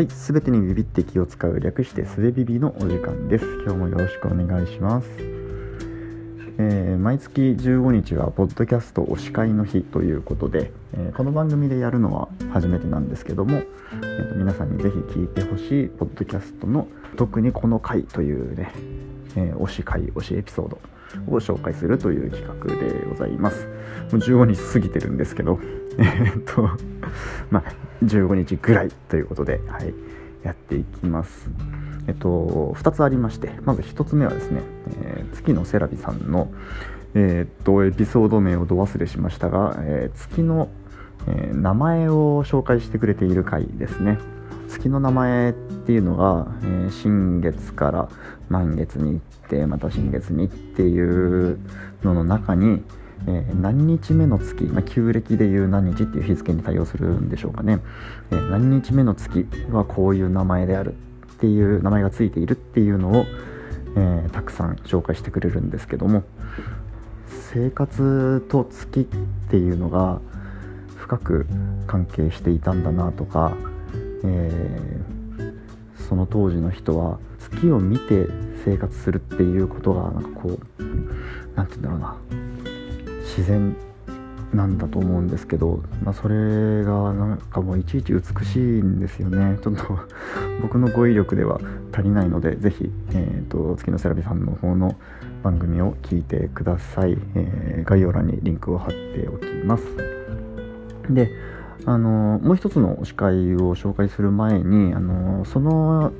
はい、すべてにビビって気を使う略してすべビビのお時間です。今日もよろしくお願いします。えー、毎月15日はポッドキャスト推し会の日ということで、えー、この番組でやるのは初めてなんですけども、えーと、皆さんにぜひ聞いてほしいポッドキャストの特にこの回というね、え推し会推しエピソードを紹介するという企画でございます。もう15日過ぎてるんですけど、えっと、まあ、15日ぐらいということで、はい、やっていきます。えっと、2つありまして、まず1つ目はですね、えー、月のセラビさんの、えー、っと、エピソード名をど忘れしましたが、えー、月の、え名前を紹介してくれている回ですね。月の名前っていうのが、え新月から満月に行てまた新月にっていうのの中に、えー、何日目の月、まあ、旧暦でいう何日っていう日付に対応するんでしょうかね、えー、何日目の月はこういう名前であるっていう名前がついているっていうのを、えー、たくさん紹介してくれるんですけども生活と月っていうのが深く関係していたんだなとか、えその当時の人は月を見て生活するっていうことがなんかこう何て言うんだろうな。自然なんだと思うんですけど、まあ、それがなんかもういちいち美しいんですよね。ちょっと 僕の語彙力では足りないので是非、えーと、月のセラビさんの方の番組を聞いてください、えー、概要欄にリンクを貼っておきます。であのもう一つの推し会を紹介する前にあのその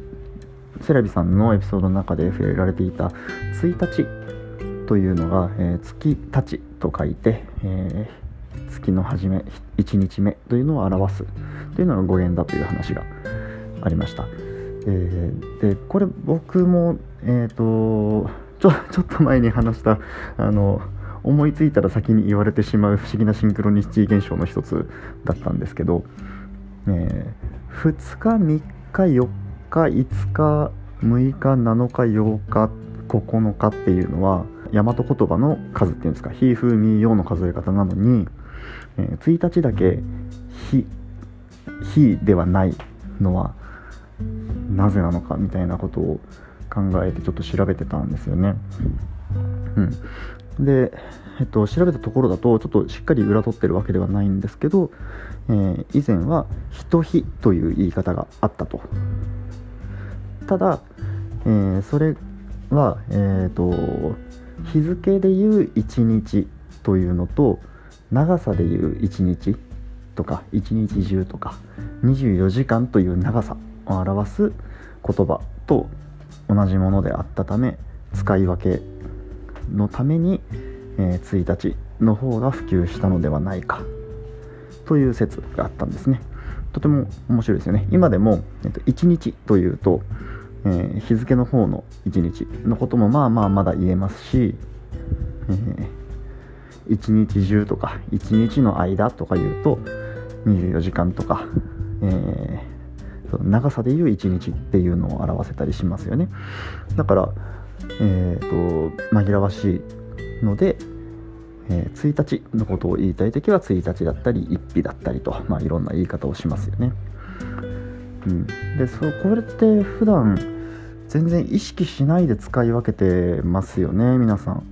セラビさんのエピソードの中で触れられていた1日というのが、えー、月たちと書いて、えー、月の初め1日目というのを表すというのが語源だという話がありました、えー、でこれ僕もえっ、とちょちょっと前に話したあの思いついたら先に言われてしまう不思議なシンクロニシティ現象の一つだったんですけど、えー、2日3日4日5日6日7日8日9日っていうのは大和言葉の数っていうんですか「ひ」「ふ」「み」「よ」の数え方なのに、えー、1日だけ「ひ」「ひ」ではないのはなぜなのかみたいなことを考えてちょっと調べてたんですよね。うん、で、えっと、調べたところだとちょっとしっかり裏取ってるわけではないんですけど、えー、以前は「ひとひ」という言い方があったと。ただ、えー、それは、えーと日付でいう1日というのと長さでいう1日とか1日中とか24時間という長さを表す言葉と同じものであったため使い分けのために、えー、1日の方が普及したのではないかという説があったんですね。とても面白いですよね。今でも、えっと、1日というとえー、日付の方の1日のこともまあまあまだ言えますし、えー、一日中とか1日の間とか言うと24時間とか、えー、長さでいう1日っていうのを表せたりしますよね。だから、えーと、紛らわしいので、えー、1日のことを言いたい時は1日だったり1日だったりと、まあ、いろんな言い方をしますよね。うん、でそこれって普段全然意識しないで使い分けてますよね皆さん。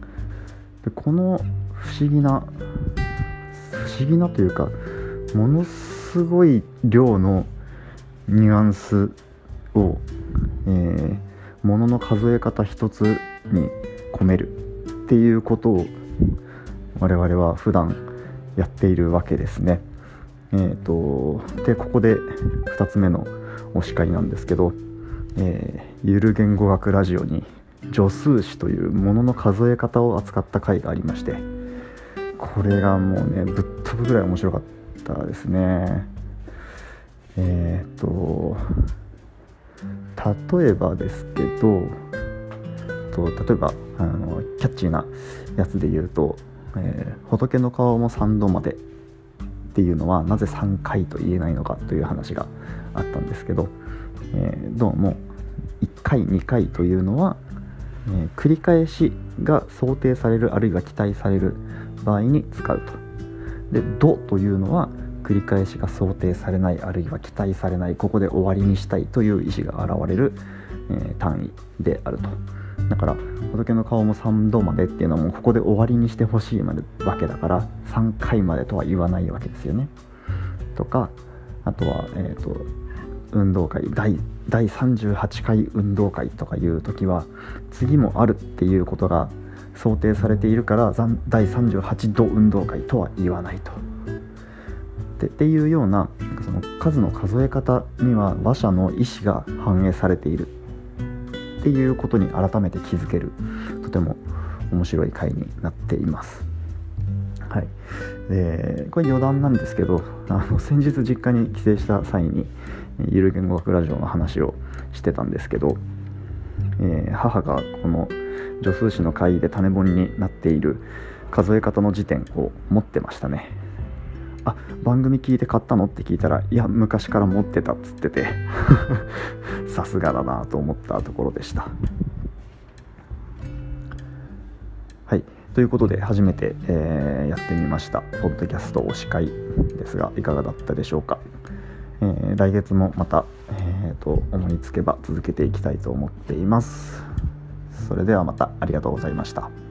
でこの不思議な不思議なというかものすごい量のニュアンスを、えー、ものの数え方一つに込めるっていうことを我々は普段やっているわけですね。えーと、でここで2つ目のお叱りなんですけど、えー、ゆる言語学ラジオに助数詞というものの数え方を扱った回がありましてこれがもうねぶっ飛ぶぐらい面白かったですねえっ、と例えばですけどと例えばあのキャッチーなやつで言うと、えー、仏の顔も3度までっていうのはなぜ3回と言えないのかという話があったんですけど、えー、どうも1回2回というのは、えー、繰り返しが想定されるあるいは期待される場合に使うと。で「度」というのは繰り返しが想定されないあるいは期待されないここで終わりにしたいという意思が現れる、えー、単位であるとだから仏の顔も3度までっていうのはもうここで終わりにしてほしいまでわけだから3回までとは言わないわけですよね。とかあとは、えーと、運動会第第38回運動会とかいう時は次もあるっていうことが想定されているから第38度運動会とは言わないと。でっていうようなその数の数え方には馬車の意思が反映されているっていうことに改めて気づけるとても面白い回になっています。はい、でこれ余談なんですけどあの先日実家に帰省した際にゆる言語学ラジオの話をしてたんですけど、えー、母がこの助数詞の会で種本になっている数え方の辞典を持ってましたね。あ番組聞いて買ったのって聞いたらいや昔から持ってたっつってて。さすがだなと思ったところでした。はい。ということで初めて、えー、やってみましたポッドキャスト推し会ですがいかがだったでしょうか、えー、来月もまた、えーと思いつけば続けていきたいと思っています。それではまたありがとうございました。